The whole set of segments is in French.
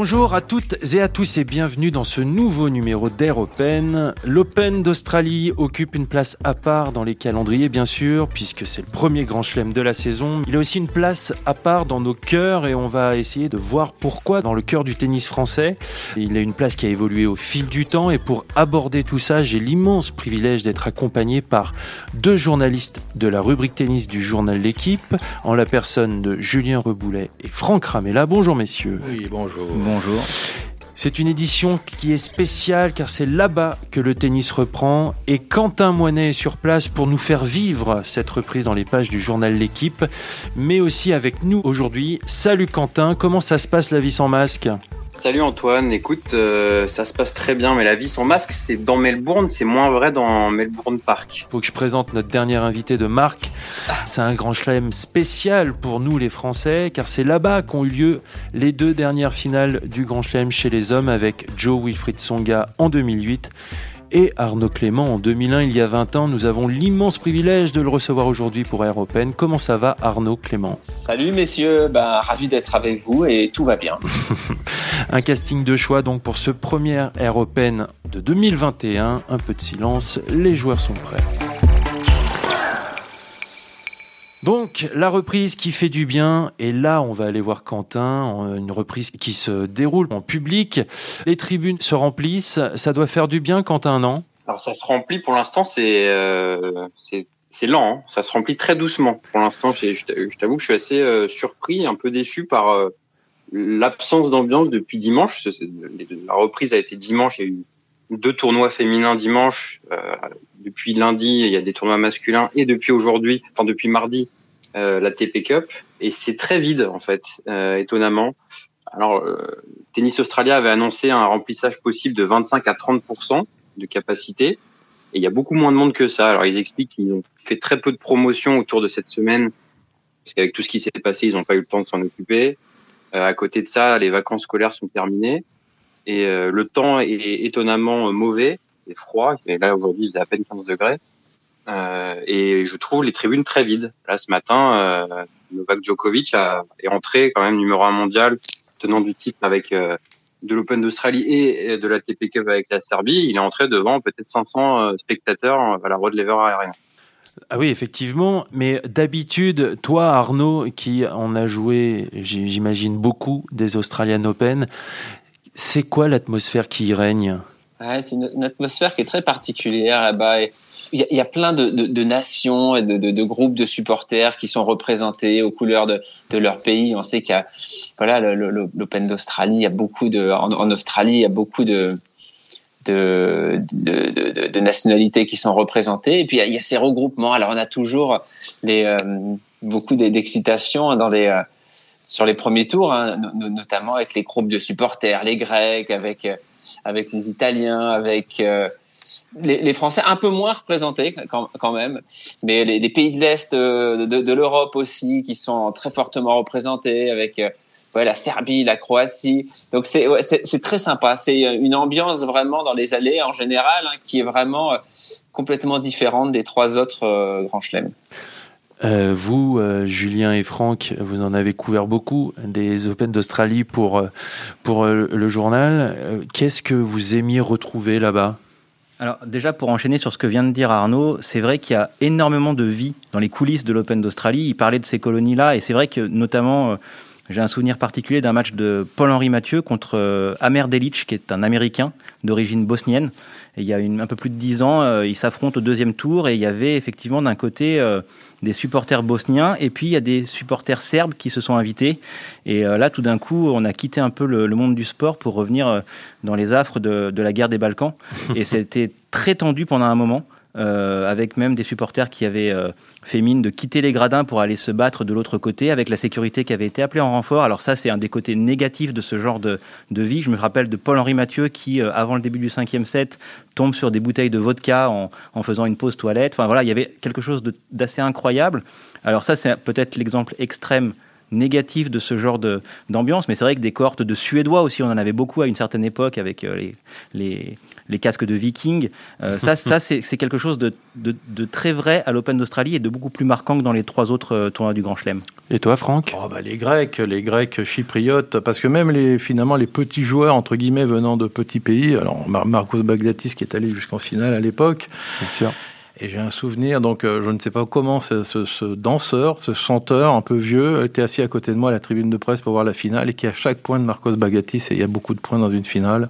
Bonjour à toutes et à tous et bienvenue dans ce nouveau numéro d'Air Open. L'Open d'Australie occupe une place à part dans les calendriers bien sûr, puisque c'est le premier grand chelem de la saison. Il a aussi une place à part dans nos cœurs et on va essayer de voir pourquoi dans le cœur du tennis français. Il a une place qui a évolué au fil du temps et pour aborder tout ça, j'ai l'immense privilège d'être accompagné par deux journalistes de la rubrique tennis du journal L'équipe, en la personne de Julien Reboulet et Franck Ramella. Bonjour messieurs. Oui, bonjour. Bonjour. C'est une édition qui est spéciale car c'est là-bas que le tennis reprend et Quentin Moinet est sur place pour nous faire vivre cette reprise dans les pages du journal L'équipe, mais aussi avec nous aujourd'hui. Salut Quentin, comment ça se passe la vie sans masque? Salut Antoine, écoute, euh, ça se passe très bien, mais la vie sans masque, c'est dans Melbourne, c'est moins vrai dans Melbourne Park. Faut que je présente notre dernier invité de Marc. C'est un grand chelem spécial pour nous les Français, car c'est là-bas qu'ont eu lieu les deux dernières finales du grand chelem chez les hommes avec Joe Wilfried Songa en 2008 et Arnaud Clément en 2001, il y a 20 ans. Nous avons l'immense privilège de le recevoir aujourd'hui pour Air Open. Comment ça va Arnaud Clément? Salut messieurs, ben, ravi d'être avec vous et tout va bien. Un casting de choix donc pour ce premier Air Open de 2021. Un peu de silence, les joueurs sont prêts. Donc la reprise qui fait du bien, et là on va aller voir Quentin, une reprise qui se déroule en public, les tribunes se remplissent, ça doit faire du bien Quentin, non? Alors ça se remplit pour l'instant, c'est euh, c'est lent, hein. ça se remplit très doucement pour l'instant. Je t'avoue que je suis assez euh, surpris, un peu déçu par euh, l'absence d'ambiance depuis dimanche. La reprise a été dimanche, il y deux tournois féminins dimanche. Euh, depuis lundi, il y a des tournois masculins et depuis aujourd'hui, enfin depuis mardi, euh, la TP Cup. Et c'est très vide en fait, euh, étonnamment. Alors, Tennis Australia avait annoncé un remplissage possible de 25 à 30% de capacité. Et il y a beaucoup moins de monde que ça. Alors, ils expliquent qu'ils ont fait très peu de promotion autour de cette semaine, parce qu'avec tout ce qui s'est passé, ils n'ont pas eu le temps de s'en occuper. à côté de ça, les vacances scolaires sont terminées. Et euh, le temps est étonnamment mauvais et froid. Et là, aujourd'hui, il faisait à peine 15 degrés. Euh, et je trouve les tribunes très vides. Là, ce matin, euh, Novak Djokovic a, est entré quand même numéro un mondial, tenant du titre avec euh, de l'Open d'Australie et de la TP Cup avec la Serbie. Il est entré devant peut-être 500 spectateurs à la Rod Lever Arena. Ah oui, effectivement. Mais d'habitude, toi, Arnaud, qui en a joué, j'imagine, beaucoup des Australian Open, c'est quoi l'atmosphère qui y règne? C'est une, atmosphère qui est très particulière là-bas. Il y, a plein de, nations et de, groupes de supporters qui sont représentés aux couleurs de, leur pays. On sait qu'il y a, voilà, l'Open d'Australie, en, Australie, il y a beaucoup de, nationalités qui sont représentées. Et puis il y a, ces regroupements. Alors on a toujours euh, beaucoup d'excitation dans les euh, sur les premiers tours, hein, notamment avec les groupes de supporters, les Grecs, avec euh, avec les Italiens, avec euh, les, Français un peu moins représentés quand, même, mais les, pays de l'Est euh, de, l'Europe aussi qui sont très fortement représentés avec la Serbie, la Croatie. Donc c'est c'est très sympa. C'est une ambiance vraiment dans les allées en général hein, qui est vraiment complètement différente des trois autres grands chelems. Euh, vous, euh, Julien et Franck, vous en avez couvert beaucoup des Open d'Australie pour, euh, pour le journal. Qu'est-ce que vous aimiez retrouver là-bas? Alors déjà pour enchaîner sur ce que vient de dire Arnaud, c'est vrai qu'il y a énormément de vie dans les coulisses de l'Open d'Australie. Il parlait de ces colonies-là et c'est vrai que notamment j'ai un souvenir particulier d'un match de Paul-Henri Mathieu contre Amer Delic qui est un Américain d'origine bosnienne. Il y a un peu plus de dix ans, ils s'affrontent au deuxième tour et il y avait effectivement d'un côté des supporters bosniens et puis il y a des supporters serbes qui se sont invités. Et euh, là, tout d'un coup, on a quitté un peu le, monde du sport pour revenir euh, dans les affres de, de la guerre des Balkans. Et c'était très tendu pendant un moment. Euh, avec même des supporters qui avaient euh, fait mine de quitter les gradins pour aller se battre de l'autre côté, avec la sécurité qui avait été appelée en renfort. Alors ça, c'est un des côtés négatifs de ce genre de, vie. Je me rappelle de Paul-Henri Mathieu qui, euh, avant le début du cinquième set, tombe sur des bouteilles de vodka en, en faisant une pause toilette. Enfin voilà, il y avait quelque chose d'assez incroyable. Alors ça, c'est peut-être l'exemple extrême négatif de ce genre d'ambiance, mais c'est vrai que des cohortes de Suédois aussi, on en avait beaucoup à une certaine époque avec les, les, les casques de Viking. ça, ça c'est quelque chose de, de, de, très vrai à l'Open d'Australie et de beaucoup plus marquant que dans les trois autres tournois du Grand Chelem. Et toi, Franck? Oh bah Les Grecs, les Grecs chypriotes, parce que même les, finalement les petits joueurs, entre guillemets, venant de petits pays, alors Marcos Bagdatis qui est allé jusqu'en finale à l'époque, Bien sûr. Et j'ai un souvenir, donc euh, je ne sais pas comment ce, ce, ce, danseur, ce chanteur un peu vieux, était assis à côté de moi à la tribune de presse pour voir la finale et qui, à chaque point de Marcos Bagatis, et il y a beaucoup de points dans une finale,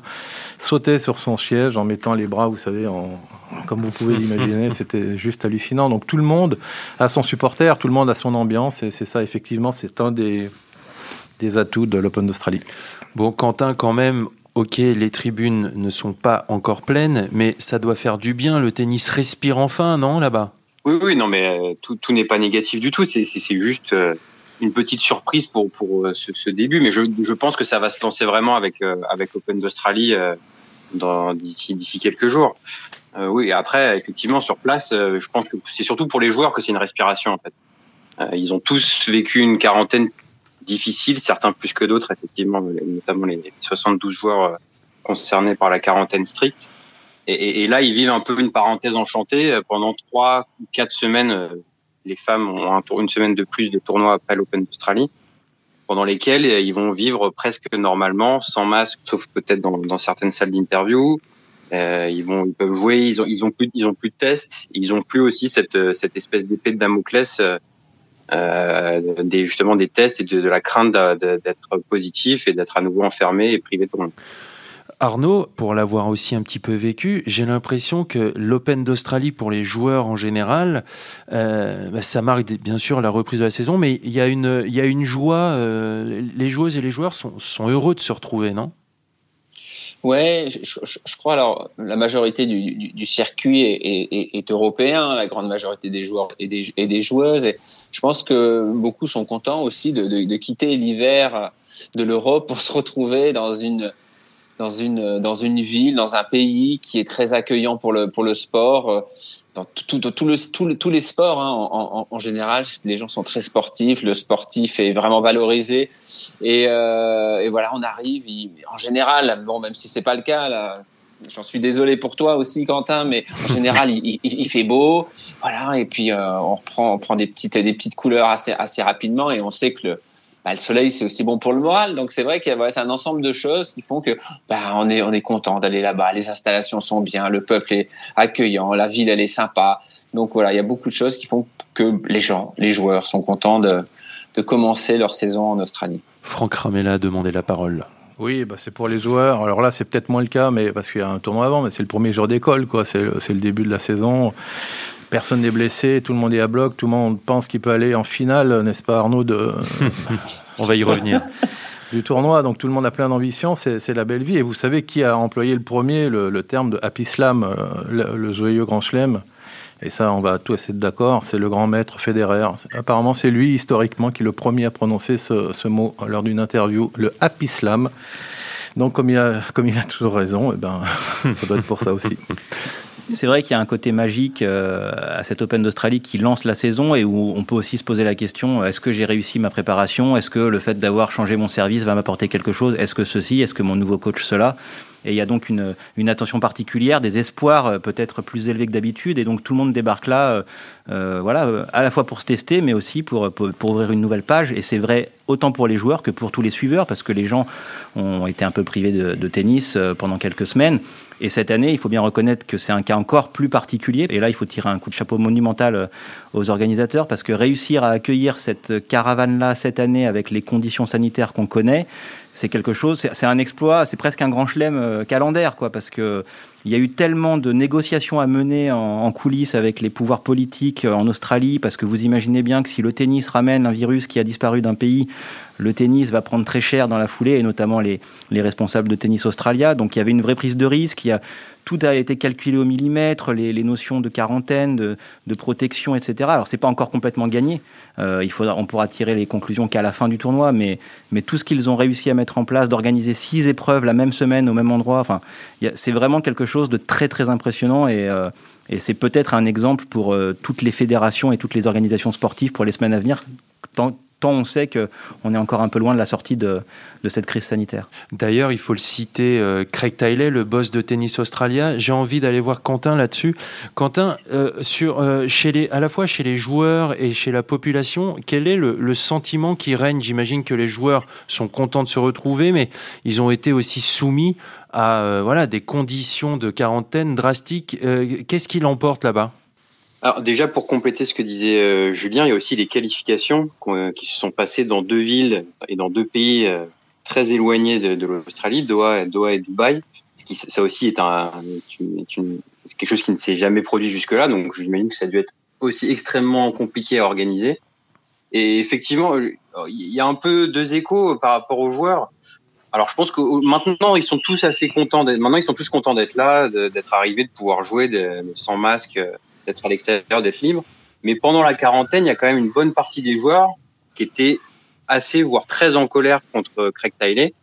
sautait sur son siège en mettant les bras, vous savez, en, comme vous pouvez l'imaginer, c'était juste hallucinant. Donc tout le monde a son supporter, tout le monde a son ambiance, et c'est ça, effectivement, c'est un des, des atouts de l'Open d'Australie. Bon, Quentin, quand même, ok, les tribunes ne sont pas encore pleines, mais ça doit faire du bien. Le tennis respire enfin, non, là-bas? Oui, oui, non, mais euh, tout, tout n'est pas négatif du tout. C'est juste euh, une petite surprise pour, pour euh, ce, début, mais je, je, pense que ça va se lancer vraiment avec, avec Open d'Australie d'ici quelques jours. oui, après, effectivement, sur place, je pense que c'est surtout pour les joueurs que c'est une respiration, en fait. ils ont tous vécu une quarantaine difficiles, certains plus que d'autres, effectivement, notamment les 72 joueurs euh, concernés par la quarantaine stricte. Et, là, ils vivent un peu une parenthèse enchantée. Euh, pendant trois ou quatre semaines, euh, les femmes ont une semaine de plus de tournois après l'Open d'Australie, pendant lesquels ils vont vivre presque normalement, sans masque, sauf peut-être dans, certaines salles d'interview. Ils vont, ils peuvent jouer. Ils ont, ils ont plus, ils ont plus de tests. Ils ont plus aussi cette, cette espèce d'épée de Damoclès des, justement des tests et de, la crainte d'être positif et d'être à nouveau enfermé et privé de tout Arnaud, pour l'avoir aussi un petit peu vécu, j'ai l'impression que l'Open d'Australie pour les joueurs en général, euh, bah, ça marque bien sûr la reprise de la saison, mais il y a une, il y a une joie. Euh, les joueuses et les joueurs sont heureux de se retrouver, non? Ouais, je, je, crois alors la majorité du, du, du circuit est, est, est, européen, la grande majorité des joueurs et des, et des joueuses. Et je pense que beaucoup sont contents aussi de, de, de quitter l'hiver de l'Europe pour se retrouver dans une dans une dans une ville, dans un pays qui est très accueillant pour le pour le sport dans tout, tout, tout le, tout tous les sports hein, en, en, en, général, les gens sont très sportifs, le sportif est vraiment valorisé et, euh, et voilà, on arrive. Il, en général, bon, même si c'est pas le cas là. J'en suis désolé pour toi aussi, Quentin, mais en général, il, il, il, fait beau, voilà, et puis euh, on reprend, on prend des petites, des petites couleurs assez, assez rapidement, et on sait que le, bah, le soleil c'est aussi bon pour le moral. Donc c'est vrai que voilà, c'est un ensemble de choses qui font que bah, on est on est content d'aller là-bas. Les installations sont bien le peuple est accueillant la ville elle est sympa. Donc voilà il y a beaucoup de choses qui font que les gens les joueurs sont contents de, de commencer leur saison en Australie. Franck Ramella a demandé la parole. Oui, bah c'est pour les joueurs. Alors là, c'est peut-être moins le cas, mais parce qu'il y a un tournoi avant, mais c'est le premier jour d'école, quoi. C'est le, le, début de la saison personne n'est blessé, tout le monde est à bloc, tout le monde pense qu'il peut aller en finale, n'est-ce pas Arnaud de... On va y revenir. du tournoi, donc tout le monde a plein d'ambition, c'est la belle vie. Et vous savez qui a employé le premier le, le terme de Happy Slam, euh, le, le, joyeux grand chelem? Et ça, on va tous être d'accord, c'est le grand maître Federer. Apparemment, c'est lui, historiquement, qui est le premier à prononcer ce, ce mot lors d'une interview, le Happy Slam. Donc, comme il a, comme il a toujours raison, eh ben, ça doit être pour ça aussi. C'est vrai qu'il y a un côté magique euh, à cette Open d'Australie qui lance la saison et où on peut aussi se poser la question est-ce que j'ai réussi ma préparation? Est-ce que le fait d'avoir changé mon service va m'apporter quelque chose? Est-ce que ceci? Est-ce que mon nouveau coach cela? Et il y a donc une, attention particulière, des espoirs euh, peut-être plus élevés que d'habitude, et donc tout le monde débarque là, euh, euh voilà, à la fois pour se tester, mais aussi pour, ouvrir une nouvelle page. Et c'est vrai autant pour les joueurs que pour tous les suiveurs, parce que les gens ont été un peu privés de, tennis pendant quelques semaines. Et cette année, il faut bien reconnaître que c'est un cas encore plus particulier. Et là, il faut tirer un coup de chapeau monumental aux organisateurs parce que réussir à accueillir cette caravane-là cette année avec les conditions sanitaires qu'on connaît, c'est quelque chose, c'est un exploit, c'est presque un grand chelem euh, calendaire, quoi, parce que il y a eu tellement de négociations à mener en, coulisses avec les pouvoirs politiques euh, en Australie, parce que vous imaginez bien que si le tennis ramène un virus qui a disparu d'un pays, le tennis va prendre très cher dans la foulée, et notamment les, les responsables de Tennis Australia. Donc il y avait une vraie prise de risque. A, tout a été calculé au millimètre, les, notions de quarantaine, de, protection, etc. Alors c'est pas encore complètement gagné. Euh, on pourra tirer les conclusions qu'à la fin du tournoi, mais, tout ce qu'ils ont réussi à mettre en place, d'organiser six épreuves la même semaine au même endroit, c'est vraiment quelque chose de très très impressionnant et, euh, et c'est peut-être un exemple pour euh, toutes les fédérations et toutes les organisations sportives pour les semaines à venir tant, tant on sait qu'on est encore un peu loin de la sortie de, de cette crise sanitaire. D'ailleurs, il faut le citer, euh, Craig Tiley, le boss de Tennis Australia. J'ai envie d'aller voir Quentin là-dessus. Quentin, sur, chez les, à la fois chez les joueurs et chez la population, quel est le, le sentiment qui règne? J'imagine que les joueurs sont contents de se retrouver, mais ils ont été aussi soumis à voilà, des conditions de quarantaine drastiques. Qu'est-ce qui l'emporte là-bas? Alors déjà pour compléter ce que disait euh, Julien, il y a aussi les qualifications euh, qui se sont passées dans deux villes et dans deux pays euh, très éloignés de, l'Australie, Doha, Doha et Dubaï. Qui, ça aussi est, un, quelque chose qui ne s'est jamais produit jusque-là, donc j'imagine que ça a dû être aussi extrêmement compliqué à organiser. Et effectivement, il y a un peu deux échos par rapport aux joueurs. Alors je pense que maintenant ils sont tous assez contents d'être. Maintenant ils sont tous contents d'être là, d'être arrivés, de pouvoir jouer de, sans masque d'être à l'extérieur, d'être libre. Mais pendant la quarantaine, il y a quand même une bonne partie des joueurs qui étaient assez, voire très en colère contre Craig Tiley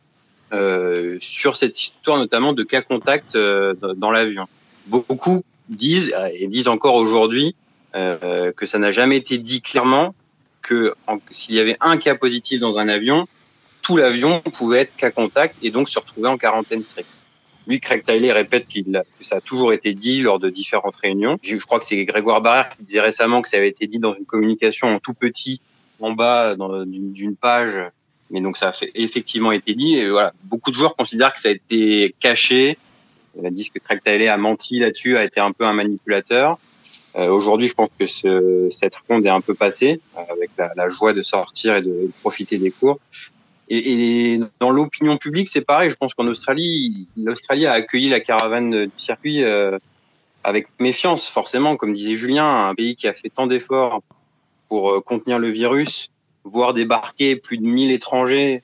euh, sur cette histoire notamment de cas contact euh, dans l'avion. Beaucoup disent euh, et disent encore aujourd'hui euh, que ça n'a jamais été dit clairement que s'il y avait un cas positif dans un avion, tout l'avion pouvait être cas contact et donc se retrouver en quarantaine stricte. Lui, Craig Tiley répète qu'il ça a toujours été dit lors de différentes réunions. Je, crois que c'est Grégoire Barrère qui disait récemment que ça avait été dit dans une communication en tout petit, en bas d'une page. Mais donc ça a effectivement été dit. Et voilà, beaucoup de joueurs considèrent que ça a été caché. Ils disent que Craig Tiley a menti là-dessus, a été un peu un manipulateur. Euh, Aujourd'hui, je pense que ce, cette fronde est un peu passée, avec la, joie de sortir et de profiter des cours. Et, et dans l'opinion publique, c'est pareil. Je pense qu'en Australie, l'Australie a accueilli la caravane du circuit euh, avec méfiance, forcément, comme disait Julien, un pays qui a fait tant d'efforts pour euh, contenir le virus, voir débarquer plus de 1000 étrangers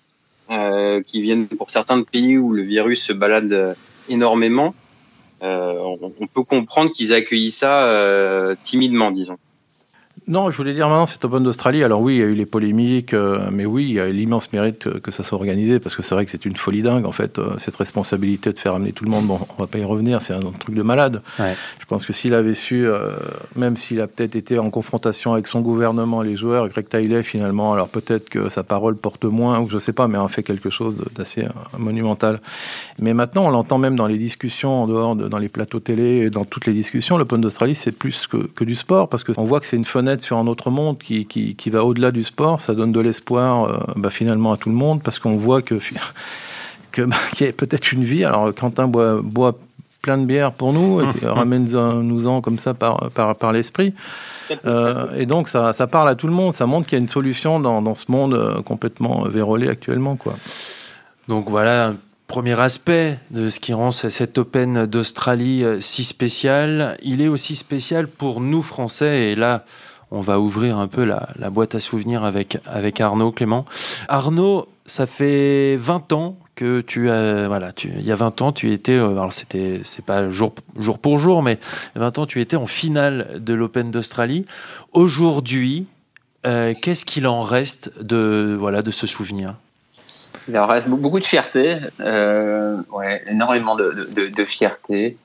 euh, qui viennent pour certains pays où le virus se balade euh, énormément. Euh, on, on, peut comprendre qu'ils accueillent ça timidement, disons. Non, je voulais dire maintenant cet Open d'Australie. Alors oui, il y a eu les polémiques, euh, mais oui, il y a l'immense mérite que, que, ça soit organisé parce que c'est vrai que c'est une folie dingue en fait euh, cette responsabilité de faire amener tout le monde. Bon, on va pas y revenir, c'est un truc de malade. Ouais. Je pense que s'il avait su, euh, même s'il a peut-être été en confrontation avec son gouvernement, les joueurs, Greg Taylor finalement, alors peut-être que sa parole porte moins ou je sais pas, mais a fait quelque chose d'assez monumental. Mais maintenant, on l'entend même dans les discussions en dehors de dans les plateaux télé, dans toutes les discussions. L'Open d'Australie, c'est plus que, que du sport parce qu'on voit que c'est une fenêtre sur un autre monde qui, qui, qui va au-delà du sport, ça donne de l'espoir euh, bah, finalement à tout le monde parce qu'on voit que que bah, qu'il y a peut-être une vie. Alors Quentin boit, boit plein de bière pour nous, et ramène-nous-en comme ça par, par, par l'esprit. Euh, et donc ça, ça parle à tout le monde, ça montre qu'il y a une solution dans, dans ce monde euh, complètement vérolé actuellement. Quoi. Donc voilà, premier aspect de ce qui rend cet Open d'Australie si spécial. Il est aussi spécial pour nous Français, et là, on va ouvrir un peu la, boîte à souvenirs avec, avec Arnaud Clément. Arnaud, ça fait 20 ans que tu as, voilà, il y a 20 ans, tu étais, euh, alors c'était, c'est pas jour, jour pour jour, mais 20 ans, tu étais en finale de l'Open d'Australie. Aujourd'hui, euh, qu'est-ce qu'il en reste de, voilà, de ce souvenir? Il en reste beaucoup de fierté, euh, énormément de fierté.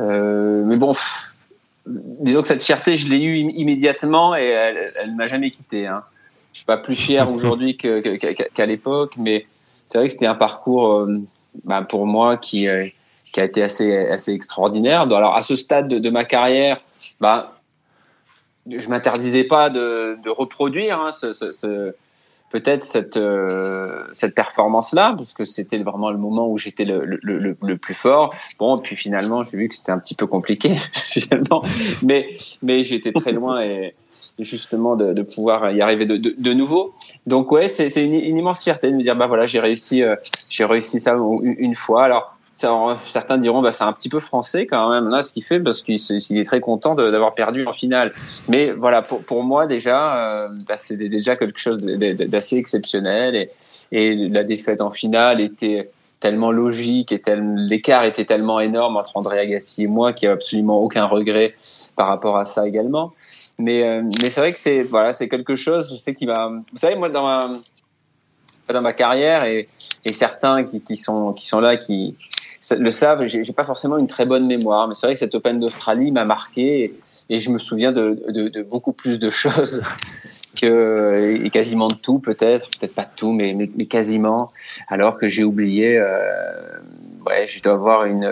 Euh, mais bon, disons que cette fierté, je l'ai eue immédiatement et elle, elle m'a jamais quitté. Hein. Je suis pas plus fier aujourd'hui qu'à que, que, qu'à l'époque, mais c'est vrai que c'était un parcours euh, bah, pour moi qui, euh, qui a été assez, assez extraordinaire. Alors à ce stade de, de ma carrière, bah, je m'interdisais pas de, de reproduire hein, ce, ce, ce peut-être cette euh, cette performance là parce que c'était vraiment le moment où j'étais le, le, plus fort. Bon puis finalement j'ai vu que c'était un petit peu compliqué finalement. Mais mais j'étais très loin et, justement de, pouvoir y arriver de, de, nouveau. Donc ouais c'est c'est une, une, immense fierté de me dire bah voilà j'ai réussi euh, j'ai réussi ça une, une fois. Alors certains diront bah c'est un petit peu français quand même là ce qu'il fait parce qu'il est très content d'avoir perdu en finale. Mais voilà pour, pour moi déjà euh, bah, c'est déjà quelque chose d'assez exceptionnel. Et, la défaite en finale était tellement logique et l'écart était tellement énorme entre André Agassi et moi qu'il n'y a absolument aucun regret par rapport à ça également. Mais euh, mais c'est vrai que c'est voilà c'est quelque chose je sais qu'il va vous savez moi dans ma dans ma carrière et, et certains qui, qui sont qui sont là qui le savent, j'ai pas forcément une très bonne mémoire, mais c'est vrai que cette Open d'Australie m'a marqué. Et, je me souviens de, beaucoup plus de choses et quasiment de tout peut-être, peut-être pas de tout, mais, quasiment. Alors que j'ai oublié, euh, ouais, je dois avoir une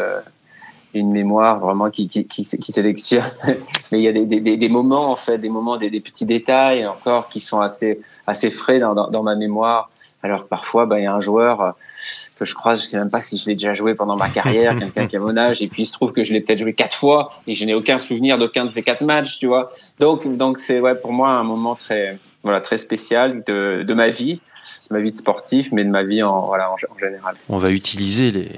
une mémoire vraiment qui, sélectionne. mais il y a des, moments en fait, des moments, des, petits détails encore qui sont assez frais dans ma mémoire. Alors que parfois, bah, il y a un joueur que je crois, je sais même pas si je l'ai déjà joué pendant ma carrière, quelqu'un qui a mon âge, et puis il se trouve que je l'ai peut-être joué quatre fois et je n'ai aucun souvenir d'aucun de ces quatre matchs, tu vois. Donc, donc c'est ouais pour moi un moment très, voilà, très spécial de, de ma vie, de ma vie de sportif, mais de ma vie en, voilà, en, en général. On va utiliser les,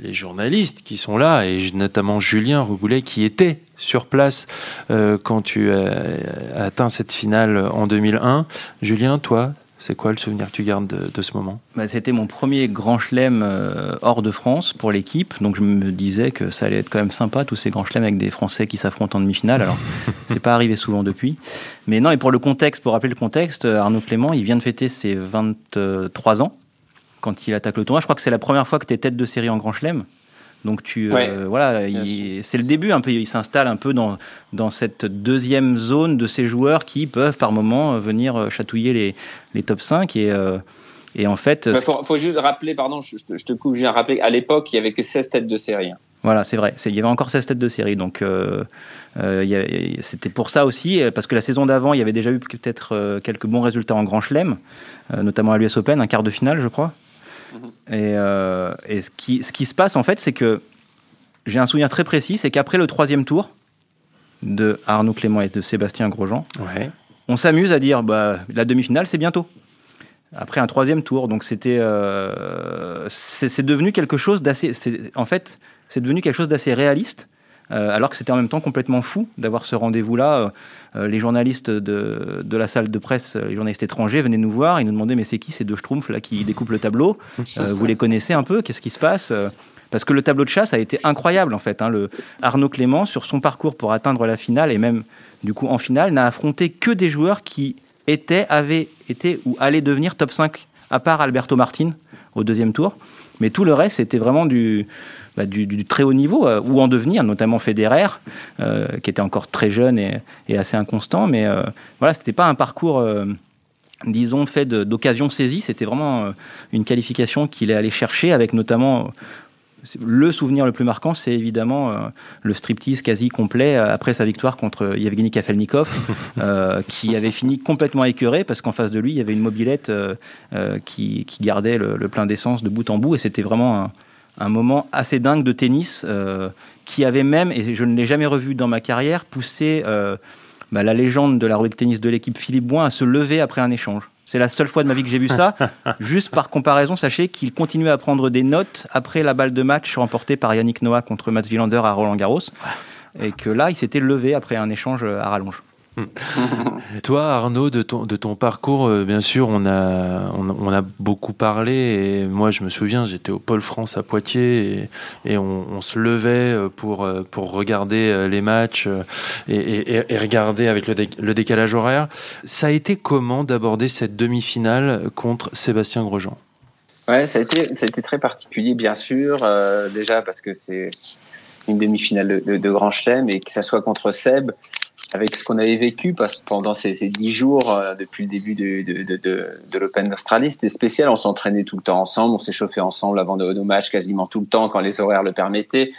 les, journalistes qui sont là, et notamment Julien Reboulet qui était sur place euh, quand tu as atteint cette finale en 2001. Julien, toi, c'est quoi le souvenir que tu gardes de, de ce moment? Bah, C'était mon premier grand chelem euh, hors de France pour l'équipe, donc je me disais que ça allait être quand même sympa, tous ces grands chelems avec des Français qui s'affrontent en demi-finale. Alors, c'est pas arrivé souvent depuis. Mais non, et pour le contexte, pour rappeler le contexte, Arnaud Clément, il vient de fêter ses 23 ans quand il attaque le tournoi. Je crois que c'est la première fois que tu es tête de série en grand chelem. Donc tu Ouais. euh, voilà, c'est le début un peu. Il s'installe un peu dans dans cette deuxième zone de ces joueurs qui peuvent par moment euh, venir euh, chatouiller les les top 5 et euh, et en fait. Il ce- faut, faut juste rappeler, pardon, je, je te- coupe, je viens de rappeler, à l'époque, il y avait que 16 têtes de série. hein. Voilà, c'est vrai. Il y avait encore 16 têtes de série. Donc, euh, euh, c'était pour ça aussi, parce que la saison d'avant, il y avait déjà eu peut-être quelques bons résultats en Grand Chelem, euh, notamment à l'US Open, un quart de finale, je crois. Et, euh, et ce, qui, ce qui se passe, en fait, c'est que j'ai un souvenir très précis c'est qu'après le troisième tour de Arnaud Clément et de Sébastien Grosjean, Ouais. on s'amuse à dire bah, la demi-finale, c'est bientôt. Après un troisième tour, donc c'était, euh, c'est devenu quelque chose d'assez, en fait, c'est devenu quelque chose d'assez réaliste, alors que c'était en même temps complètement fou d'avoir ce rendez-vous-là. Euh, les journalistes de, de la salle de presse, les journalistes étrangers venaient nous voir, ils nous demandaient mais c'est qui ces deux schtroumpfs là qui découpent le tableau? Euh, Vous les connaissez un peu? Qu'est-ce qui se passe? Euh, parce que le tableau de chasse a été incroyable en fait. hein. Le Arnaud Clément, sur son parcours pour atteindre la finale et même du coup en finale, n'a affronté que des joueurs qui étaient, avaient été ou allaient devenir top 5, à part Alberto Martin au deuxième tour. Mais tout le reste, c'était vraiment du, bah, du, du très haut niveau, euh, ou en devenir, notamment Federer, euh, qui était encore très jeune et, et assez inconstant. Mais euh, voilà, c'était pas un parcours. euh, disons, fait d'occasions saisies. C'était vraiment euh, une qualification qu'il est allé chercher avec notamment le souvenir le plus marquant, c'est évidemment euh, le striptease quasi complet euh, après sa victoire contre Yevgeny Kafelnikov, euh, qui avait fini complètement écœuré parce qu'en face de lui, il y avait une mobilette qui, qui gardait le, le plein d'essence de bout en bout et c'était vraiment un, un moment assez dingue de tennis euh, qui avait même, et je ne l'ai jamais revu dans ma carrière, poussé euh, bah, la légende de la rubrique tennis de l'équipe Philippe Boin à se lever après un échange. C'est la seule fois de ma vie que j'ai vu ça. Juste par comparaison, sachez qu'il continuait à prendre des notes après la balle de match remportée par Yannick Noah contre Mats Wilander à Roland Garros. Et que là, il s'était levé après un échange à rallonge. Toi, Arnaud, de ton, parcours, euh, bien sûr, on a, beaucoup parlé. Et moi, je me souviens, j'étais au Pôle France à Poitiers et, on, se levait euh, pour, euh, pour regarder les matchs et, regarder avec le, dé- le décalage horaire. Ça a été comment d'aborder cette demi-finale contre Sébastien Grosjean? Ouais, ça a été, très particulier, bien sûr. déjà parce que c'est une demi-finale de, de, de Grand Chelem et que ça soit contre Seb, avec ce qu'on avait vécu pendant ces, dix jours euh, depuis le début de, de, de, de, de l'Open d'Australie, c'était spécial. On s'entraînait tout le temps ensemble, on s'échauffait ensemble avant nos, nos matchs quasiment tout le temps quand les horaires le permettaient.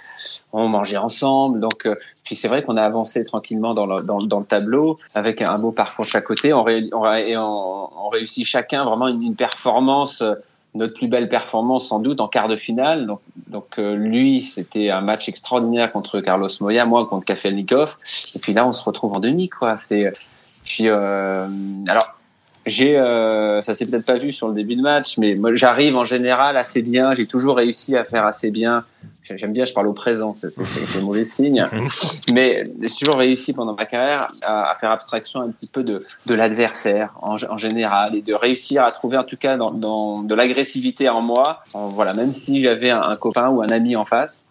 On mangeait ensemble, donc euh, puis c'est vrai qu'on a avancé tranquillement dans le, tableau avec un beau parcours de chaque côté. On, on, réussit chacun vraiment une, une performance. euh, notre plus belle performance sans doute en quart de finale. Donc, donc euh, lui, c'était un match extraordinaire contre Carlos Moya, moi contre Kafelnikov. Et puis là, on se retrouve en demi, quoi. C'est puis euh, alors j'ai euh, ça s'est peut-être pas vu sur le début de match, mais moi j'arrive en général assez bien. J'ai toujours réussi à faire assez bien. J'aime bien, je parle au présent, c'est c'est mauvais signe. Mais j'ai toujours réussi pendant ma carrière à, à faire abstraction un petit peu de, de l'adversaire en, en général et de réussir à trouver en tout cas dans, dans de l'agressivité en moi. En- voilà, même si j'avais un, un copain ou un ami en face.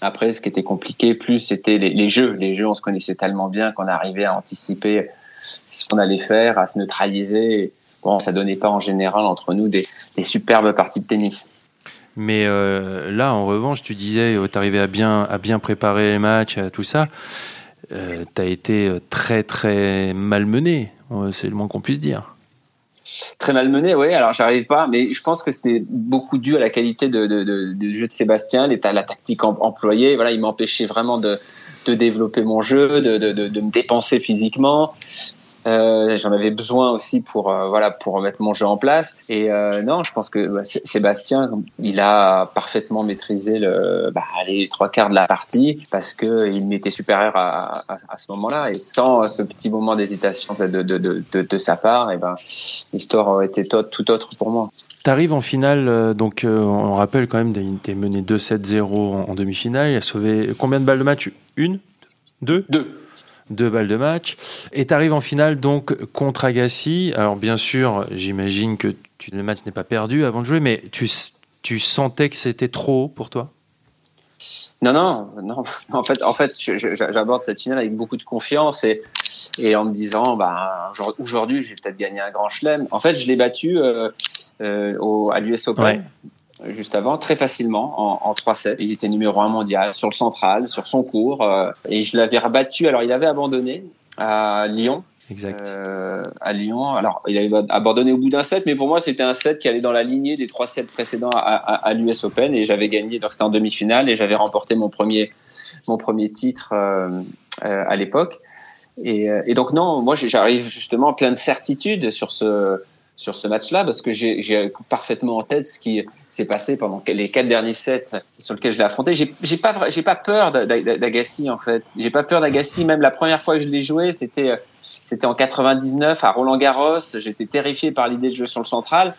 Après, ce qui était compliqué, plus c'était les, les jeux. Les jeux, on se connaissait tellement bien qu'on arrivait à anticiper ce qu'on allait faire, à se neutraliser. Bon, ça donnait pas en général entre nous des, des superbes parties de tennis. Mais euh, là, en revanche, tu disais, tu arrivais à bien, à bien préparer les matchs, à tout ça. euh, tu as été très très malmené, c'est le moins qu'on puisse dire. Très malmené, oui. Alors, j'arrive pas, mais je pense que c'était beaucoup dû à la qualité de, de, du jeu de Sébastien, la tactique employée. Voilà, il m'empêchait vraiment de, de développer mon jeu, de, de, de, me dépenser physiquement. Euh, j'en avais besoin aussi pour euh, voilà pour mettre mon jeu en place. Et euh, non je pense que bah, Sébastien il a parfaitement maîtrisé le bah, les trois quarts de la partie parce que il m'était supérieur à, à, à, ce moment-là. Et sans ce petit moment d'hésitation de, de, de, de, sa part et ben l'histoire aurait été tout autre pour moi T'arrives en finale, donc on rappelle quand même, t'es mené 2-7-0 en, en demi-finale. Il a sauvé combien de balles de match? Une? Deux? Deux deux balles de match. Et tu arrives en finale donc contre Agassi. Alors bien sûr, j'imagine que tu, le match n'est pas perdu avant de jouer, mais tu, tu sentais que c'était trop pour toi? Non, non, non. En fait, en fait j'aborde cette finale avec beaucoup de confiance et, et en me disant, bah, aujourd'hui, j'ai peut-être gagné un grand chelem. En fait, je l'ai battu euh, euh, au, à l'US Open juste avant, très facilement, en, en 3-7. Il était numéro 1 mondial sur le central, sur son cours. Euh, et je l'avais rebattu. Alors, il avait abandonné à Lyon. Exact. Euh, à Lyon. Alors, il avait abandonné au bout d'un set, mais pour moi, c'était un set qui allait dans la lignée des trois sets précédents à, à, à l'US Open. Et j'avais gagné, donc c'était en demi-finale, et j'avais remporté mon premier, mon premier titre euh, euh à l'époque. Et, euh, et, donc, non, moi, j'arrive justement plein de certitudes sur ce sur ce match-là parce que j'ai parfaitement en tête ce qui s'est passé pendant les quatre derniers sets sur lesquels je l'ai affronté. J'ai pas j'ai pas peur d'Agassi en fait. J'ai pas peur d'Agassi. Même la première fois que je l'ai joué, c'était c'était en 99 à Roland Garros. J'étais terrifié par l'idée de jouer sur le central.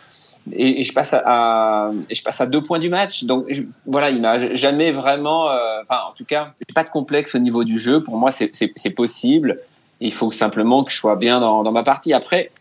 Et, je passe à, je passe à deux points du match. Donc voilà, il m'a jamais vraiment, euh, enfin en tout cas, j'ai pas de complexe au niveau du jeu. Pour moi, c'est possible. Il faut simplement que je sois bien dans, dans ma partie. Après,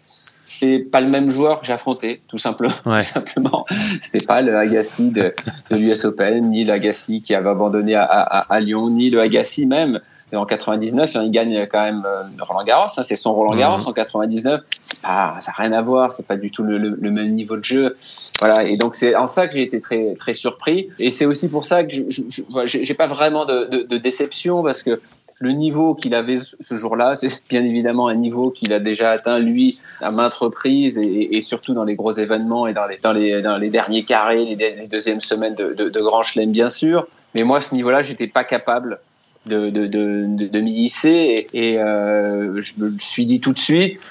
c'est pas le même joueur que j'affrontais, tout simplement. Ouais. simplement, c'était pas le Agassi de, de l'US Open, ni l'Agassi qui avait abandonné à, à, à, Lyon, ni le Agassi même. Et en 99, hein, il gagne quand même euh, Roland Garros. Hein, c'est son Roland Garros mhm. en 99. C'est pas, ça n'a rien à voir. C'est pas du tout le, le, même niveau de jeu. Voilà. Et donc c'est en ça que j'ai été très très surpris. Et c'est aussi pour ça que je, j'ai pas vraiment de, de, de déception parce que le niveau qu'il avait ce jour-là, c'est bien évidemment un niveau qu'il a déjà atteint lui à maintes reprises et, surtout dans les gros événements et dans les, dans les, derniers carrés, les, deuxièmes semaines de, Grand Chelem bien sûr. Mais moi, ce niveau-là, j'étais pas capable de, de, m'y hisser et, euh, je me suis dit tout de suite.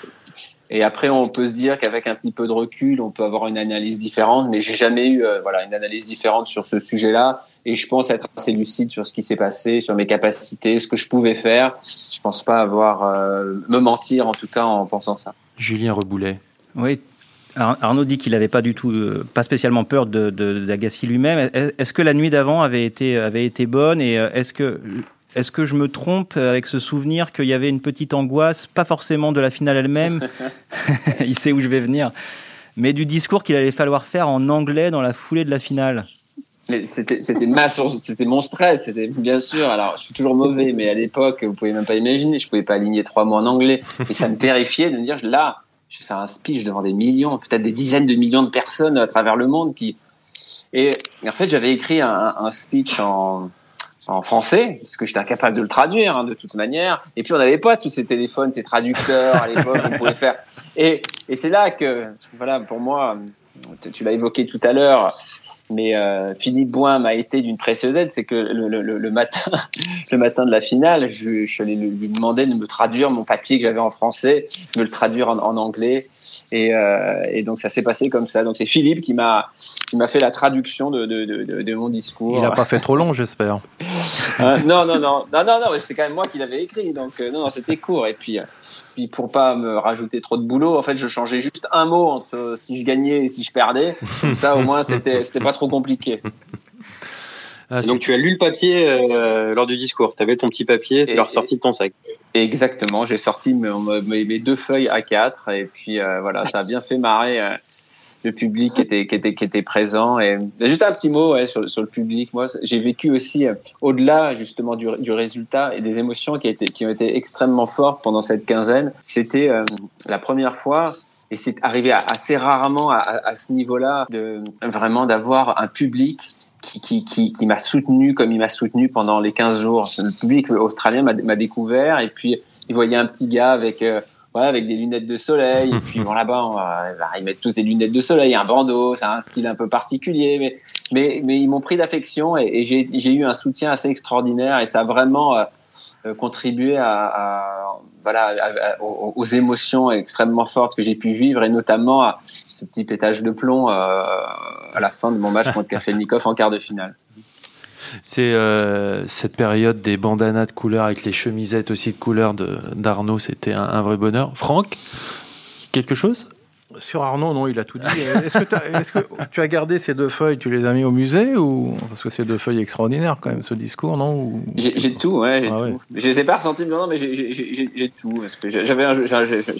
Et après, on peut se dire qu'avec un petit peu de recul, on peut avoir une analyse différente, mais j'ai jamais eu euh, voilà une analyse différente sur ce sujet-là. Et je pense être assez lucide sur ce qui s'est passé, sur mes capacités, ce que je pouvais faire. Je pense pas avoir euh, me mentir en tout cas en pensant ça. Julien Reboulet. Oui, Arnaud dit qu'il n'avait pas du tout, euh, pas spécialement peur de, d'Agassi lui-même. Est-ce que la nuit d'avant avait été, avait été bonne et est-ce que est-ce que je me trompe avec ce souvenir qu'il y avait une petite angoisse, pas forcément de la finale elle-même, il sait où je vais venir, mais du discours qu'il allait falloir faire en anglais dans la foulée de la finale c'était ma c'était mon stress, c'était bien sûr. Alors, je suis toujours mauvais, mais à l'époque, vous pouvez même pas imaginer, je pouvais pas aligner trois mots en anglais, et ça me terrifiait de me dire là, je vais faire un speech devant des millions, peut-être des dizaines de millions de personnes à travers le monde qui. Et, en fait, j'avais écrit un, un speech en, en français, parce que j'étais incapable de le traduire hein, de toute manière. Et puis on n'avait pas tous ces téléphones, ces traducteurs à l'époque, on pouvait faire. Et, et c'est là que, voilà, pour moi, tu l'as évoqué tout à l'heure, mais euh, Philippe Boin m'a été d'une précieuse aide, c'est que le, le, le, matin, le matin de la finale, je, je lui, demander de me traduire mon papier que j'avais en français, de me le traduire en, en anglais. Et, euh, et, donc ça s'est passé comme ça. Donc c'est Philippe qui m'a qui m'a fait la traduction de, de, de, de mon discours. Il n'a pas fait trop long, j'espère. euh, non, non, non, non, non, non, c'est quand même moi qui l'avais écrit. Donc euh, non, non, c'était court. Et puis, puis pour pas me rajouter trop de boulot, en fait, je changeais juste un mot entre si je gagnais et si je perdais. Comme ça, au moins, c'était c'était pas trop compliqué. Ah, donc tu as lu le papier euh, lors du discours. Tu avais ton petit papier, tu l'as ressorti de ton sac. Exactement, j'ai sorti mes, mes, deux feuilles A4 et puis euh, voilà, ça a bien fait marrer euh, le public qui était, qui était, qui était présent. Et juste un petit mot ouais, sur, sur le public. Moi, j'ai vécu aussi euh, au-delà justement du, du, résultat et des émotions qui, étaient, qui ont été extrêmement fortes pendant cette quinzaine. C'était la première fois et c'est arrivé assez rarement à, à, à ce niveau-là de vraiment d'avoir un public qui, qui, qui, qui m'a soutenu comme il m'a soutenu pendant les 15 jours. Le public australien m'a découvert et puis il voyait un petit gars avec euh, ouais, avec des lunettes de soleil. Et puis bon, là-bas, ils mettent tous des lunettes de soleil, un bandeau, c'est un style un peu particulier, mais mais mais ils m'ont pris d'affection et, et j'ai eu un soutien assez extraordinaire et ça a vraiment euh, euh, contribué à, à voilà aux, émotions extrêmement fortes que j'ai pu vivre et notamment à ce petit pétage de plomb euh, à la fin de mon match contre Kafelnikov en quart de finale. C'est euh, cette période des bandanas de couleur avec les chemisettes aussi de couleur d'Arnaud, c'était un, un, vrai bonheur. Franck, quelque chose? Sur Arnaud, non, il a tout dit. Est-ce que, tu as gardé ces deux feuilles, tu les as mis au musée ou parce que c'est deux feuilles extraordinaires quand même ce discours, non J'ai tout, ouais, j'ai ah tout. Je les ai pas ressentis, non, mais j'ai tout. J'avais un,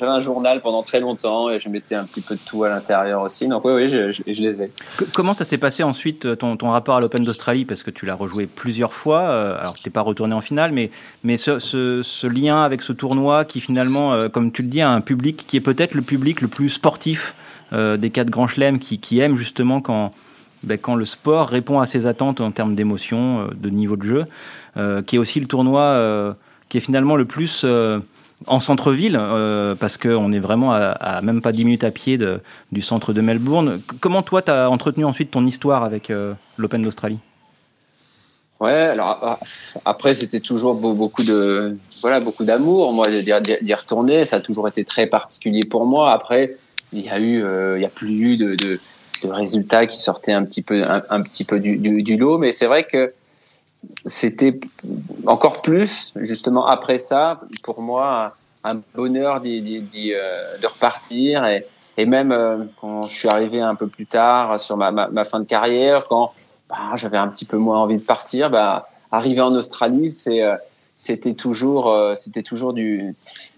un, journal pendant très longtemps et je mettais un petit peu de tout à l'intérieur aussi. Donc oui, oui, je, je, les ai. comment ça s'est passé ensuite euh, ton, ton rapport à l'Open d'Australie? Parce que tu l'as rejoué plusieurs fois. Euh, alors tu n'es pas retourné en finale, mais mais ce, ce, ce, lien avec ce tournoi qui finalement, euh, comme tu le dis, a un public qui est peut-être le public le plus sportif euh, des quatre grands chelems qui, qui, aiment justement quand, ben, quand le sport répond à ses attentes en termes d'émotion, euh, de niveau de jeu, euh, qui est aussi le tournoi qui est finalement le plus en centre-ville, parce qu'on est vraiment à, même pas 10 minutes à pied du centre de Melbourne. comment toi, tu as entretenu ensuite ton histoire avec l'Open d'Australie? Ouais, alors après c'était toujours beaucoup de voilà beaucoup d'amour. Moi d'y retourner, ça a toujours été très particulier pour moi. Après, il y a eu, euh, il y a plus eu de, de, résultats qui sortaient un petit peu, un, petit peu du, lot, mais c'est vrai que c'était encore plus, justement après ça, pour moi, un bonheur d'y, euh, de repartir. Et, et même euh, quand je suis arrivé un peu plus tard sur ma, ma, ma fin de carrière, quand bah, j'avais un petit peu moins envie de partir, bah, arriver en Australie, c'est c'était toujours c'était toujours du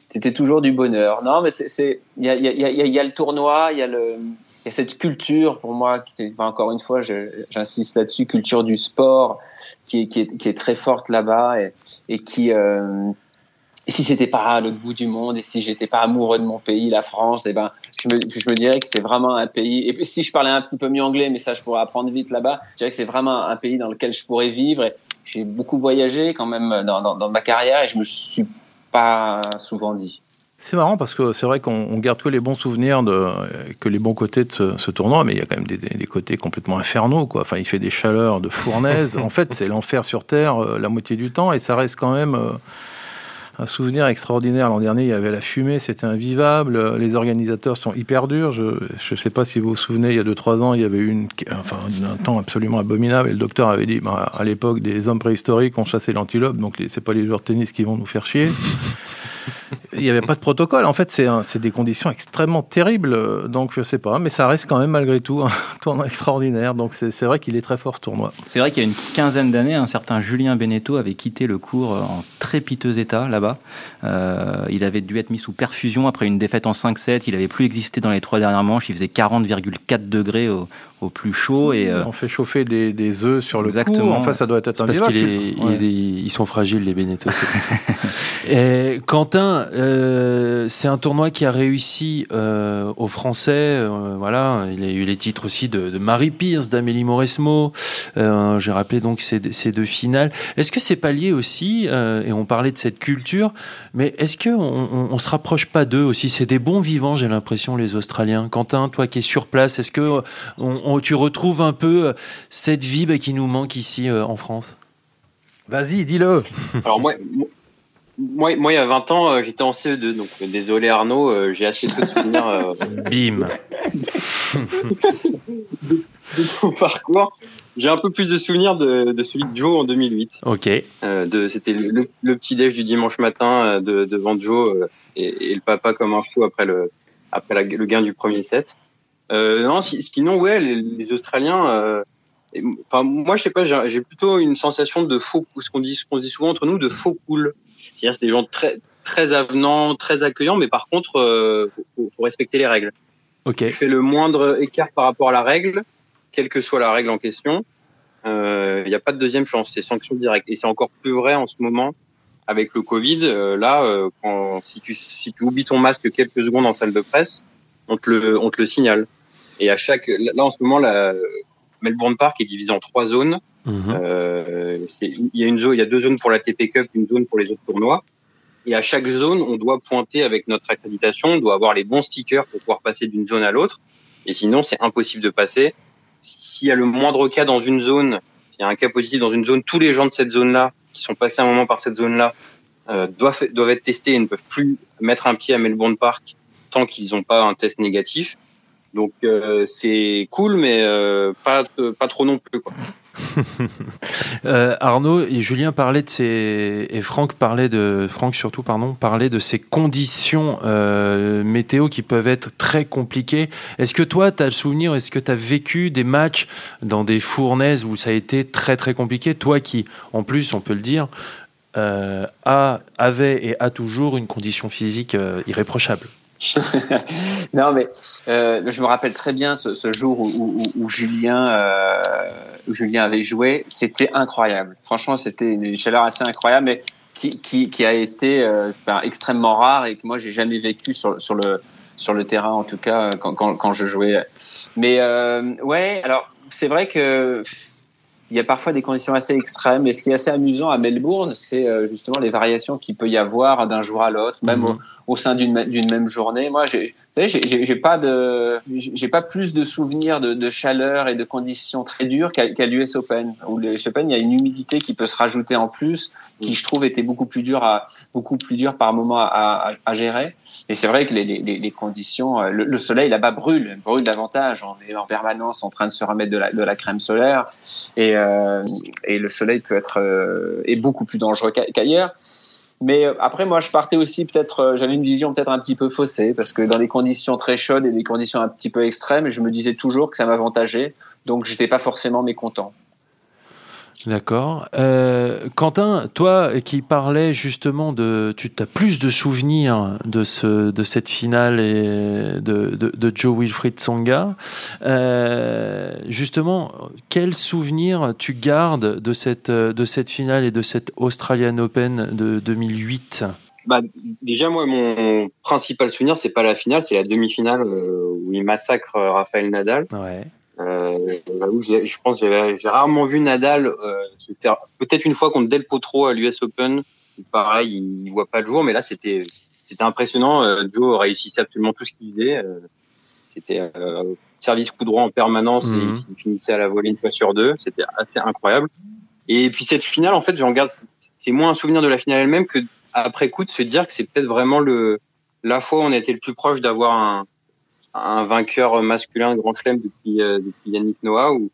c'était toujours du bonheur. Non, mais c'est, il y a, y, a, y a, le tournoi, il y a le, y cette culture pour moi encore une fois, j'insiste là-dessus, culture du sport qui est, qui est, qui est très forte là-bas et, et qui, euh, si c'était pas à l'autre bout du monde et si j'étais pas amoureux de mon pays, la France, et eh ben, je me, je me dirais que c'est vraiment un pays. Et si je parlais un petit peu mieux anglais, mais ça, je pourrais apprendre vite là-bas, je dirais que c'est vraiment un pays dans lequel je pourrais vivre. J'ai beaucoup voyagé quand même dans, dans, dans ma carrière et je me suis pas souvent dit. C'est marrant parce que c'est vrai qu'on garde que les bons souvenirs de que les bons côtés de ce, tournoi, mais il y a quand même des, des, côtés complètement infernaux. Quoi. Enfin, il fait des chaleurs de fournaise. en fait, c'est l'enfer sur Terre euh, la moitié du temps, et ça reste quand même euh, un souvenir extraordinaire. L'an dernier, il y avait la fumée, c'était invivable. Les organisateurs sont hyper durs. Je ne sais pas si vous vous souvenez, il y a 2-3 ans, il y avait eu une, enfin, un temps absolument abominable. Et le docteur avait dit, bah, à l'époque, des hommes préhistoriques ont chassé l'antilope, donc c'est pas les joueurs de tennis qui vont nous faire chier. Il n'y avait pas de protocole. En fait, c'est des conditions extrêmement terribles. Donc, je sais pas, mais ça reste quand même malgré tout un tournoi extraordinaire. Donc, c'est vrai qu'il est très fort ce tournoi. C'est vrai qu'il y a une quinzaine d'années, un certain Julien Beneteau avait quitté le cours en très piteux état là-bas. Euh, il avait dû être mis sous perfusion après une défaite en 5-7. Il avait plus existé dans les trois dernières manches. Il faisait 40,4 degrés au, au plus chaud. Et, euh, On fait chauffer des, des œufs sur le Exactement. Enfin, ça doit être un Parce qu'ils sont fragiles, les Beneteau. et Quentin, euh, c'est un tournoi qui a réussi euh, aux Français. Voilà, il y a eu les titres aussi de, de Marie Pierce, d'Amélie Mauresmo. J'ai rappelé donc ces, ces deux finales. Est-ce que c'est pas lié aussi Et on parlait de cette culture, mais est-ce que on, on, se rapproche pas d'eux aussi? C'est des bons vivants, j'ai l'impression, les Australiens. Quentin, toi qui es sur place, est-ce que on, tu retrouves un peu euh, cette vie bah, qui nous manque ici euh, en France? Vas-y, dis-le. Alors moi, moi, moi, il y a 20 ans, euh, j'étais en CE2, donc désolé Arnaud, j'ai assez peu de souvenirs. Bim. de, mon parcours. J'ai un peu plus de souvenirs de, de, celui de Joe en 2008. Ok. de, C'était le, petit déj du dimanche matin de, devant Joe et, et, le papa comme un fou après le, après le gain du premier set. Euh, non, sinon, ouais, les, les Australiens. Euh, enfin, moi, je sais pas, j'ai plutôt une sensation de faux, ce qu'on dit, ce qu'on dit souvent entre nous, de faux cool. C'est-à-dire, c'est des gens très, très avenants, très accueillants, mais par contre, euh, faut, faut, respecter les règles. Ok. Tu fais le moindre écart par rapport à la règle, quelle que soit la règle en question, il euh, n'y a pas de deuxième chance, c'est sanction directe. Et c'est encore plus vrai en ce moment avec le Covid. Euh, là, euh, quand, si, tu, si tu oublies ton masque quelques secondes en salle de presse, on te le, on te le signale. Et à chaque, là en ce moment, Melbourne Park est divisé en trois zones. Mhm. Euh, il y a une zone, il y a deux zones pour la TP Cup, une zone pour les autres tournois. Et à chaque zone, on doit pointer avec notre accréditation, on doit avoir les bons stickers pour pouvoir passer d'une zone à l'autre. Et sinon, c'est impossible de passer. S'il y a le moindre cas dans une zone, s'il y a un cas positif dans une zone, tous les gens de cette zone-là, qui sont passés un moment par cette zone-là, euh, doivent, doivent être testés et ne peuvent plus mettre un pied à Melbourne Park tant qu'ils n'ont pas un test négatif. Donc euh, c'est cool, mais euh, pas pas trop non plus. Euh, Arnaud et Julien parlaient de ces et Franck parlait de Franck surtout pardon parlait de ces conditions euh, météo qui peuvent être très compliquées. Est-ce que toi tu as le souvenir est-ce que tu as vécu des matchs dans des fournaises où ça a été très très compliqué? Toi qui en plus on peut le dire euh, a avait et a toujours une condition physique euh, irréprochable. non, mais euh, je me rappelle très bien ce, ce jour où, où, où Julien, euh, où Julien avait joué. C'était incroyable. Franchement, c'était une chaleur assez incroyable, mais qui, qui, qui a été euh, ben, extrêmement rare et que moi, j'ai jamais vécu sur, sur, le, sur le terrain, en tout cas, quand, quand, quand je jouais. Mais ouais, alors, c'est vrai que il y a parfois des conditions assez extrêmes. Et ce qui est assez amusant à Melbourne, c'est justement les variations qu'il peut y avoir d'un jour à l'autre, même Mhm. Au, sein d'une d'une même journée. Moi, j'ai, vous savez, j'ai- pas de, j'ai pas plus de souvenirs de, de chaleur et de conditions très dures qu'à qu'à l'US Open. Où l'US Open, il y a une humidité qui peut se rajouter en plus, qui je trouve était beaucoup plus dur à, beaucoup plus dur par moment à, à, à gérer. Et c'est vrai que les, les, les conditions, euh, le, le soleil là-bas brûle, brûle davantage. On est en permanence en train de se remettre de la, de la crème solaire, et, euh, et le soleil peut être euh, est beaucoup plus dangereux qu'a- qu'ailleurs. Mais euh, après, moi, je partais aussi peut-être, euh, j'avais une vision peut-être un petit peu faussée, parce que dans les conditions très chaudes et des conditions un petit peu extrêmes, je me disais toujours que ça m'avantageait, donc j'étais pas forcément mécontent. D'accord. Euh, Quentin, toi qui parlais justement de, tu as plus de souvenirs de ce, de cette finale et de, de, de Joe Wilfried Tsonga. Euh, justement, quel souvenir tu gardes de cette, de cette finale et de cette Australian Open de 2008 Bah, déjà, moi, mon principal souvenir, c'est pas la finale, c'est la demi-finale euh, où il massacre Rafael Nadal. Ouais. Euh, je pense j'ai rarement vu Nadal euh, se faire peut-être une fois contre Del Potro à l'US Open. Pareil, il, il voit pas le jour, mais là c'était c'était impressionnant. Euh, Joe réussissait absolument tout ce qu'il faisait. Euh, c'était euh, service coup droit en permanence Mhm. et il finissait à la volée une fois sur deux. C'était assez incroyable. Et puis cette finale, en fait, j'en garde. C'est moins un souvenir de la finale elle-même que après coup de se dire que c'est peut-être vraiment le la fois où on a été le plus proche d'avoir un un vainqueur masculin grand chelem depuis euh, depuis Yannick Noah ou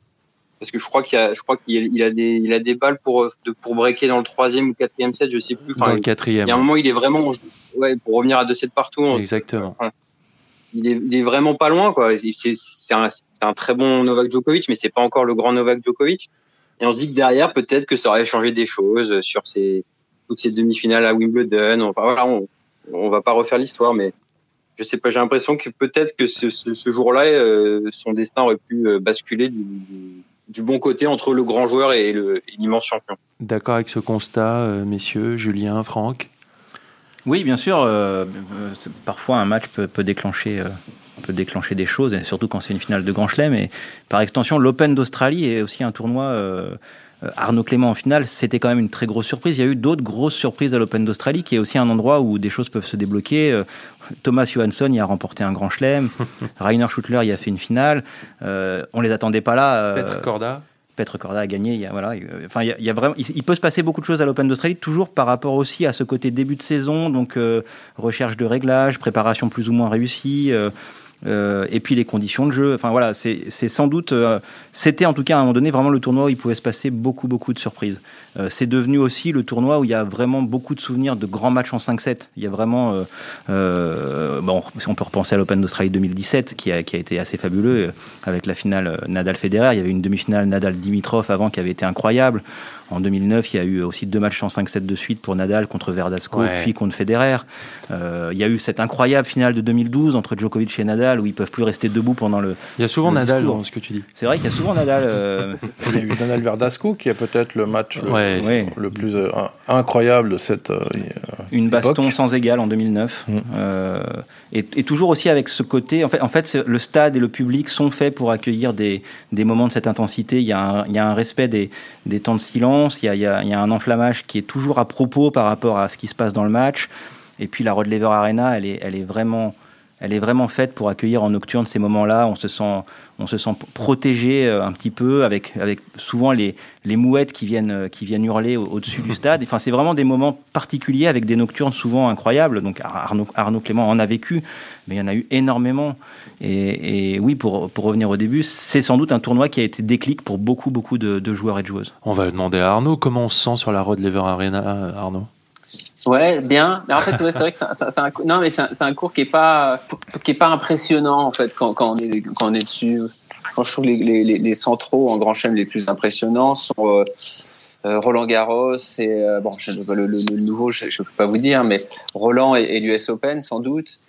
parce que je crois qu'il a je crois qu'il il a des il a des balles pour de, pour breaker dans le troisième ou quatrième set je sais plus Dans enfin le il y a un quatrième. moment il est vraiment ouais pour revenir à deux sets partout Exactement. enfin, il est, il est vraiment pas loin quoi c'est c'est un, c'est un très bon Novak Djokovic mais c'est pas encore le grand Novak Djokovic et on se dit que derrière peut-être que ça aurait changé des choses sur ces toutes ces demi-finales à Wimbledon enfin voilà on on va pas refaire l'histoire mais je sais pas, j'ai l'impression que peut-être que ce, ce, ce jour-là, euh, son destin aurait pu euh, basculer du, bon côté entre le grand joueur et l'immense champion. D'accord avec ce constat, euh, messieurs, Julien, Franck? Oui, bien sûr. euh, euh, parfois, un match peut, peut déclencher, euh, peut déclencher des choses, et surtout quand c'est une finale de Grand Chelem. Et par extension, l'Open d'Australie est aussi un tournoi. Euh, Arnaud Clément en finale, c'était quand même une très grosse surprise. Il y a eu d'autres grosses surprises à l'Open d'Australie, qui est aussi un endroit où des choses peuvent se débloquer. Euh, Thomas Johansson y a remporté un Grand Chelem. Rainer Schuttler y a fait une finale. Euh, on les attendait pas là. euh, Petre Corda Petre Corda a gagné. Il y a, voilà, il- enfin, il y a, il y a vraiment, il, il peut se passer beaucoup de choses à l'Open d'Australie, toujours par rapport aussi à ce côté début de saison, donc euh, recherche de réglages, préparation plus ou moins réussie. euh, euh, et puis les conditions de jeu. Enfin voilà, c'est sans doute, euh, c'était en tout cas à un moment donné vraiment le tournoi où il pouvait se passer beaucoup beaucoup de surprises. Euh, c'est devenu aussi le tournoi où il y a vraiment beaucoup de souvenirs de grands matchs en 5-7. Il y a vraiment, euh, euh, bon, on peut repenser à l'Open d'Australie 2017 qui a, qui a été assez fabuleux euh, avec la finale Nadal-Federer. Il y avait une demi-finale Nadal-Dimitrov avant qui avait été incroyable. En 2009, il y a eu aussi deux matchs en 5-7 de suite pour Nadal contre Verdasco, Ouais. puis contre Federer. Euh, il y a eu cette incroyable finale de 2012 entre Djokovic et Nadal Nadal où ils peuvent plus rester debout pendant le. Il y a souvent Nadal discours. dans ce que tu dis. C'est vrai qu'il y a souvent Nadal. euh, Il y a eu Donald Verdasco qui est peut-être le match le- Ouais, Ouais. le plus euh, incroyable de cette. euh, une baston sans égal en 2009. Mm. Euh, et, et toujours aussi avec ce côté. En fait, en fait c'est- le stade et le public sont faits pour accueillir des, des moments de cette intensité. Il y a un, il y a un respect des, des temps de silence. Il y, a, un enflammage qui est toujours à propos par rapport à ce qui se passe dans le match. Et puis la Rod Laver Arena, elle est, elle est vraiment. Elle est vraiment faite pour accueillir en nocturne ces moments-là. On se sent, on se sent protégé euh, un petit peu avec, souvent les, mouettes qui viennent, euh, qui viennent hurler au- au-dessus du stade. Enfin, c'est vraiment des moments particuliers avec des nocturnes souvent incroyables. Donc Arnaud, Clément en a vécu, mais il y en a eu énormément. Et, oui, pour, revenir au début, c'est sans doute un tournoi qui a été déclic pour beaucoup, beaucoup de, joueurs et de joueuses. On va demander à Arnaud comment on se sent sur la Rod Lever Arena, Arnaud? Ouais, bien. Mais en fait, ouais, c'est vrai que c'est un- non, mais c'est un, un cours qui est pas qui est pas impressionnant en fait quand, quand on est quand on est dessus. Quand je trouve les, les, les, centraux en Grand Chelem les plus impressionnants sont euh, euh, Roland Garros et euh, bon, je, le, le, le nouveau, je, je peux pas vous dire, mais Roland et, et l'US Open sans doute.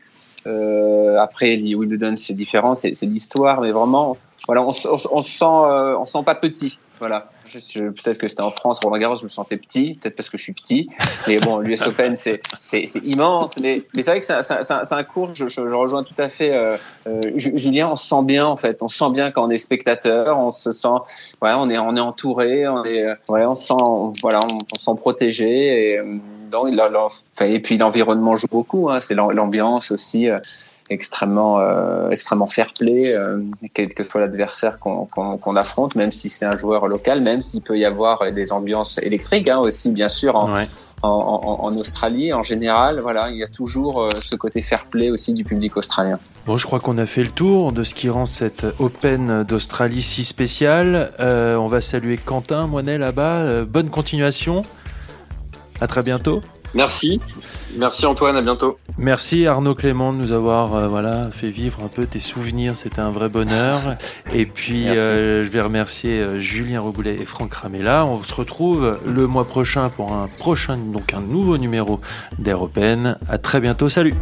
Euh, après, les Wimbledon c'est différent, c'est l'histoire, mais vraiment, voilà, on, on, on se sent euh, on se sent pas petit, voilà. Peut-être que c'était en France, Roland Garros, je me sentais petit, peut-être parce que je suis petit. Mais bon, l'US Open, c'est immense. Mais, mais c'est vrai que c'est un- un, un- cours, je, je, je rejoins tout à fait euh, euh, Ju- Julien, on se sent bien en fait. On se sent bien quand on est spectateur, on se sent, ouais, on est, on est entouré, on est, euh, ouais, on se sent, voilà, on, on se sent protégé. Et, euh, et puis l'environnement joue beaucoup. Hein, c'est l'am- l'ambiance aussi. Extrêmement euh, extrêmement fair play euh, quel que soit l'adversaire qu'on qu'on affronte même si c'est un joueur local même s'il peut y avoir des ambiances électriques hein, aussi bien sûr en, Ouais. en, en, en Australie en général voilà il y a toujours euh, ce côté fair play aussi du public australien Bon, je crois qu'on a fait le tour de ce qui rend cette Open d'Australie si spéciale. Euh, on va saluer Quentin Moinet là-bas. Bonne continuation. À très bientôt. Merci. Merci Antoine, à bientôt. Merci Arnaud Clément de nous avoir euh, voilà, fait vivre un peu tes souvenirs, c'était un vrai bonheur. Et puis euh, je vais remercier euh, Julien Reboulet et Franck Ramella. On se retrouve le mois prochain pour un prochain, donc un nouveau numéro d'Air Open. À très bientôt, salut